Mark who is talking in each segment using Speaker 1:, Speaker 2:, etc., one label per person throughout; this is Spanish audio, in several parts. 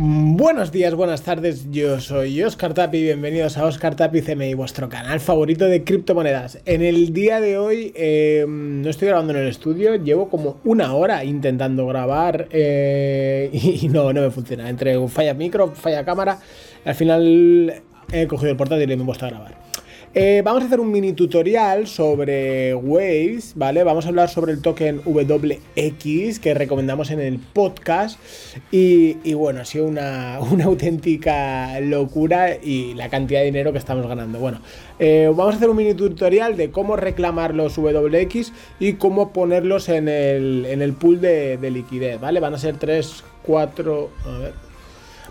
Speaker 1: Buenos días, buenas tardes, yo soy Oscar Tapi, bienvenidos a Oscar Tapi CMI, vuestro canal favorito de criptomonedas. En el día de hoy eh, no estoy grabando en el estudio, llevo como una hora intentando grabar eh, y no, no me funciona. Entre falla micro, falla cámara, al final he cogido el portátil y me he puesto a grabar. Eh, vamos a hacer un mini tutorial sobre Waves, ¿vale? Vamos a hablar sobre el token WX que recomendamos en el podcast. Y, bueno, ha sido una, auténtica locura y la cantidad de dinero que estamos ganando. Bueno, eh, vamos a hacer un mini tutorial de cómo reclamar los WX y cómo ponerlos en el, en el pool de, de liquidez, ¿vale? Van a ser 3, 4... A ver.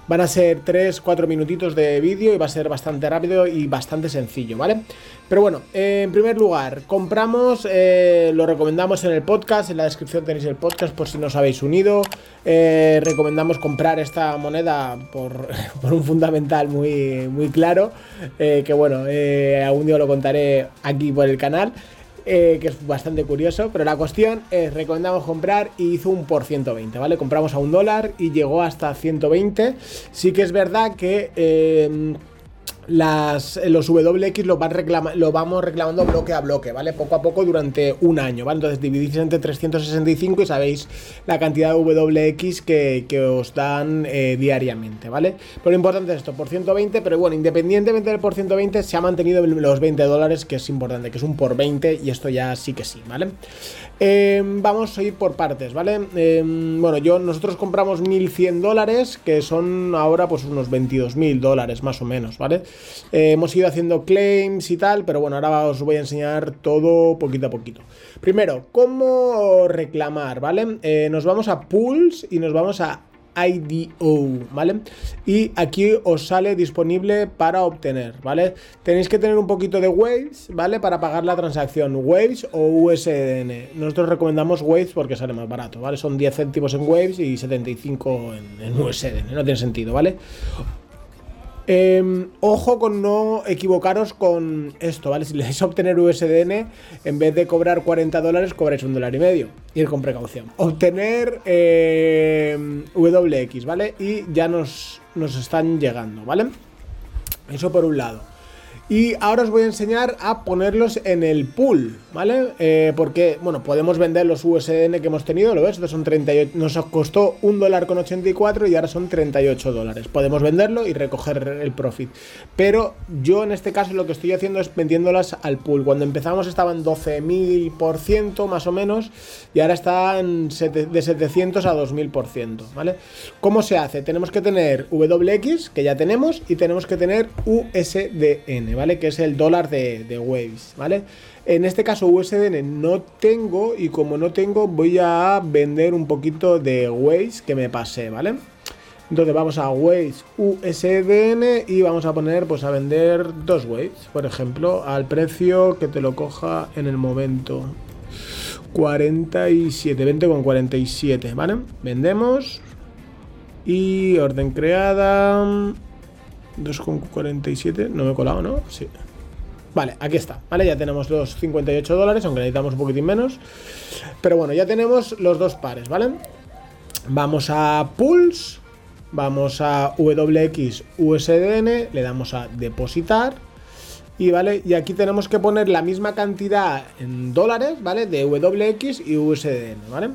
Speaker 1: Van a ser 3-4 minutitos de vídeo y va a ser bastante rápido y bastante sencillo, ¿vale? Pero bueno, en primer lugar, compramos, eh, lo recomendamos en el podcast, en la descripción tenéis el podcast por si no os habéis unido. Eh, recomendamos comprar esta moneda por, un fundamental muy, muy claro, eh, que bueno, algún día lo contaré aquí por el canal. Eh, que es bastante curioso, pero la cuestión es, recomendamos comprar y hizo un por 120, ¿vale? Compramos a un dólar y llegó hasta 120. Sí que es verdad que... Eh, las, los WX lo, van lo vamos reclamando bloque a bloque, ¿vale? Poco a poco durante un año, ¿vale? Entonces dividís entre 365 y sabéis la cantidad de WX que, os dan eh, diariamente, ¿vale? Pero lo importante es esto, por 120, pero bueno, independientemente del por 120 se ha mantenido los 20 dólares, que es importante, que es un por 20 y esto ya sí que sí, ¿vale? Em, vamos a ir por partes, ¿vale? Bueno, yo, nosotros compramos 1100 dólares, que son ahora pues unos 22.000 dólares más o menos, ¿vale? Eh, hemos ido haciendo claims y tal, pero bueno, ahora os voy a enseñar todo poquito a poquito. Primero, ¿cómo reclamar, ¿vale? Eh, nos vamos a pools y nos vamos a IDO, ¿vale? Y aquí os sale disponible para obtener, ¿vale? Tenéis que tener un poquito de Waves, ¿vale? Para pagar la transacción, Waves o USDN. Nosotros recomendamos Waves porque sale más barato, ¿vale? Son 10 céntimos en Waves y 75 en, en USDN, no tiene sentido, ¿vale? Em, ojo con no equivocaros con esto, ¿vale? Si le dais obtener USDN, en vez de cobrar 40 dólares, cobráis un dólar y medio. Ir con precaución. Obtener em, WX, ¿vale? Y ya nos, nos están llegando, ¿vale? Eso por un lado. Y ahora os voy a enseñar a ponerlos en el pool, ¿vale? Eh, porque, bueno, podemos vender los USDN que hemos tenido, ¿lo ves? Estos son 38, nos costó un dólar con 84 y ahora son 38 dólares. Podemos venderlo y recoger el profit. Pero yo en este caso lo que estoy haciendo es vendiéndolas al pool. Cuando empezamos estaban 12.000% más o menos y ahora están de 700 a 2.000%, ¿vale? ¿Cómo se hace? Tenemos que tener WX, que ya tenemos, y tenemos que tener USDN, ¿vale? Que es el dólar de, Waves, ¿vale? En este caso USDN no tengo y como no tengo voy a vender un poquito de Waves que me pasé, ¿vale? Entonces vamos a Waves USDN y vamos a poner pues a vender dos Waves, por ejemplo, al precio que te lo coja en el momento. 47, 20 con 47, ¿vale? Vendemos y orden creada 2,47. No me he colado, ¿no? Sí. Vale, aquí está, ¿vale? Ya tenemos los 58 dólares, aunque necesitamos un poquitín menos. Pero bueno, ya tenemos los dos pares, ¿vale? Vamos a Pulse, vamos a WX USDN, le damos a depositar. Y vale, y aquí tenemos que poner la misma cantidad en dólares, ¿vale? De WX y USDN, ¿vale?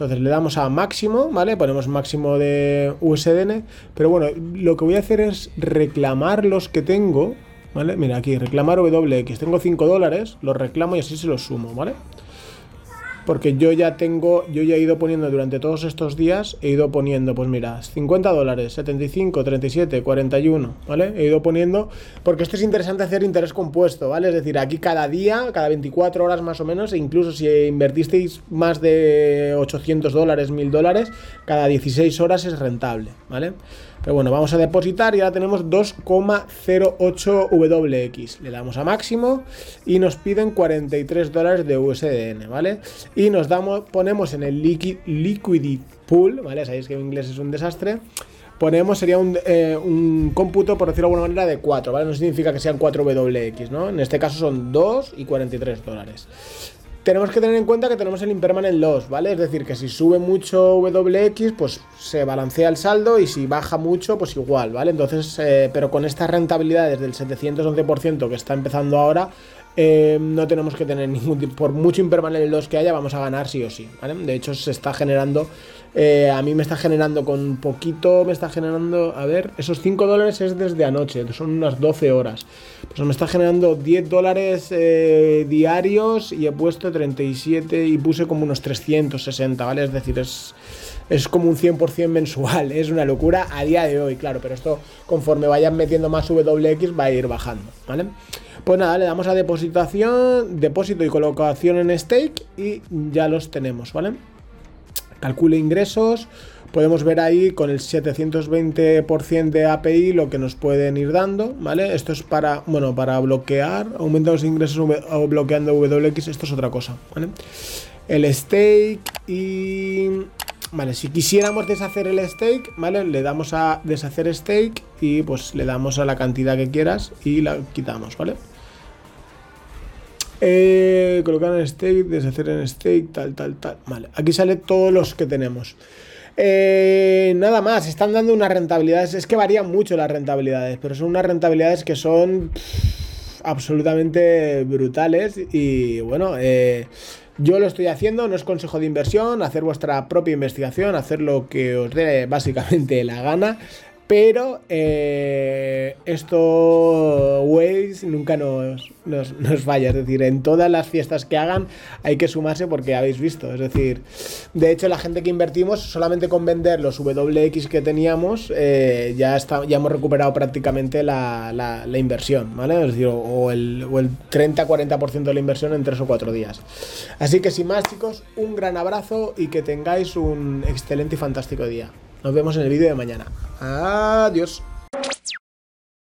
Speaker 1: Entonces le damos a máximo, ¿vale? Ponemos máximo de USDN. Pero bueno, lo que voy a hacer es reclamar los que tengo, ¿vale? Mira aquí, reclamar WX. Tengo 5 dólares, los reclamo y así se los sumo, ¿vale? Porque yo ya tengo, yo ya he ido poniendo durante todos estos días, he ido poniendo, pues mira, 50 dólares, 75, 37, 41, ¿vale? He ido poniendo, porque esto es interesante hacer interés compuesto, ¿vale? Es decir, aquí cada día, cada 24 horas más o menos, e incluso si invertisteis más de 800 dólares, 1000 dólares, cada 16 horas es rentable, ¿vale? Pero bueno, vamos a depositar y ahora tenemos 2,08 WX. Le damos a máximo y nos piden 43 dólares de USDN, ¿vale? Y nos damos, ponemos en el liquid, liquidity pool, ¿vale? Sabéis que en inglés es un desastre. Ponemos, sería un, eh, un cómputo, por decirlo de alguna manera, de 4, ¿vale? No significa que sean 4 WX, ¿no? En este caso son 2 y 43 dólares. Tenemos que tener en cuenta que tenemos el impermanent loss, ¿vale? Es decir, que si sube mucho WX, pues se balancea el saldo y si baja mucho, pues igual, ¿vale? Entonces, eh, pero con estas rentabilidades del 711% que está empezando ahora, eh, no tenemos que tener ningún por mucho impermanent loss que haya, vamos a ganar sí o sí, ¿vale? De hecho, se está generando, eh, a mí me está generando con poquito, me está generando, a ver, esos 5 dólares es desde anoche, son unas 12 horas. Pues me está generando 10 dólares eh, diarios y he puesto 37 y puse como unos 360, ¿vale? Es decir, es, es como un 100% mensual, es una locura a día de hoy, claro, pero esto conforme vayan metiendo más WX va a ir bajando, ¿vale? Pues nada, le damos a depositación, depósito y colocación en stake y ya los tenemos, ¿vale? Calcule ingresos, podemos ver ahí con el 720% de API lo que nos pueden ir dando, ¿vale? Esto es para, bueno, para bloquear, aumentar los ingresos o bloqueando WX, esto es otra cosa, ¿vale? El stake y... Vale, si quisiéramos deshacer el stake, ¿vale? Le damos a deshacer stake y pues le damos a la cantidad que quieras y la quitamos, ¿vale? Eh, colocar en stake, deshacer en stake, tal, tal, tal. Vale, aquí sale todos los que tenemos. Eh, nada más, están dando unas rentabilidades, es que varían mucho las rentabilidades, pero son unas rentabilidades que son absolutamente brutales y bueno, eh, yo lo estoy haciendo, no es consejo de inversión, hacer vuestra propia investigación, hacer lo que os dé básicamente la gana. Pero eh, esto Waze nunca nos, nos, falla. Es decir, en todas las fiestas que hagan hay que sumarse porque habéis visto. Es decir, de hecho, la gente que invertimos, solamente con vender los WX que teníamos, eh, ya, está, ya hemos recuperado prácticamente la, la, inversión, ¿vale? Es decir, o el, o el 30-40% de la inversión en 3 o 4 días. Así que sin más, chicos, un gran abrazo y que tengáis un excelente y fantástico día. Nos vemos en el vídeo de mañana. Adiós.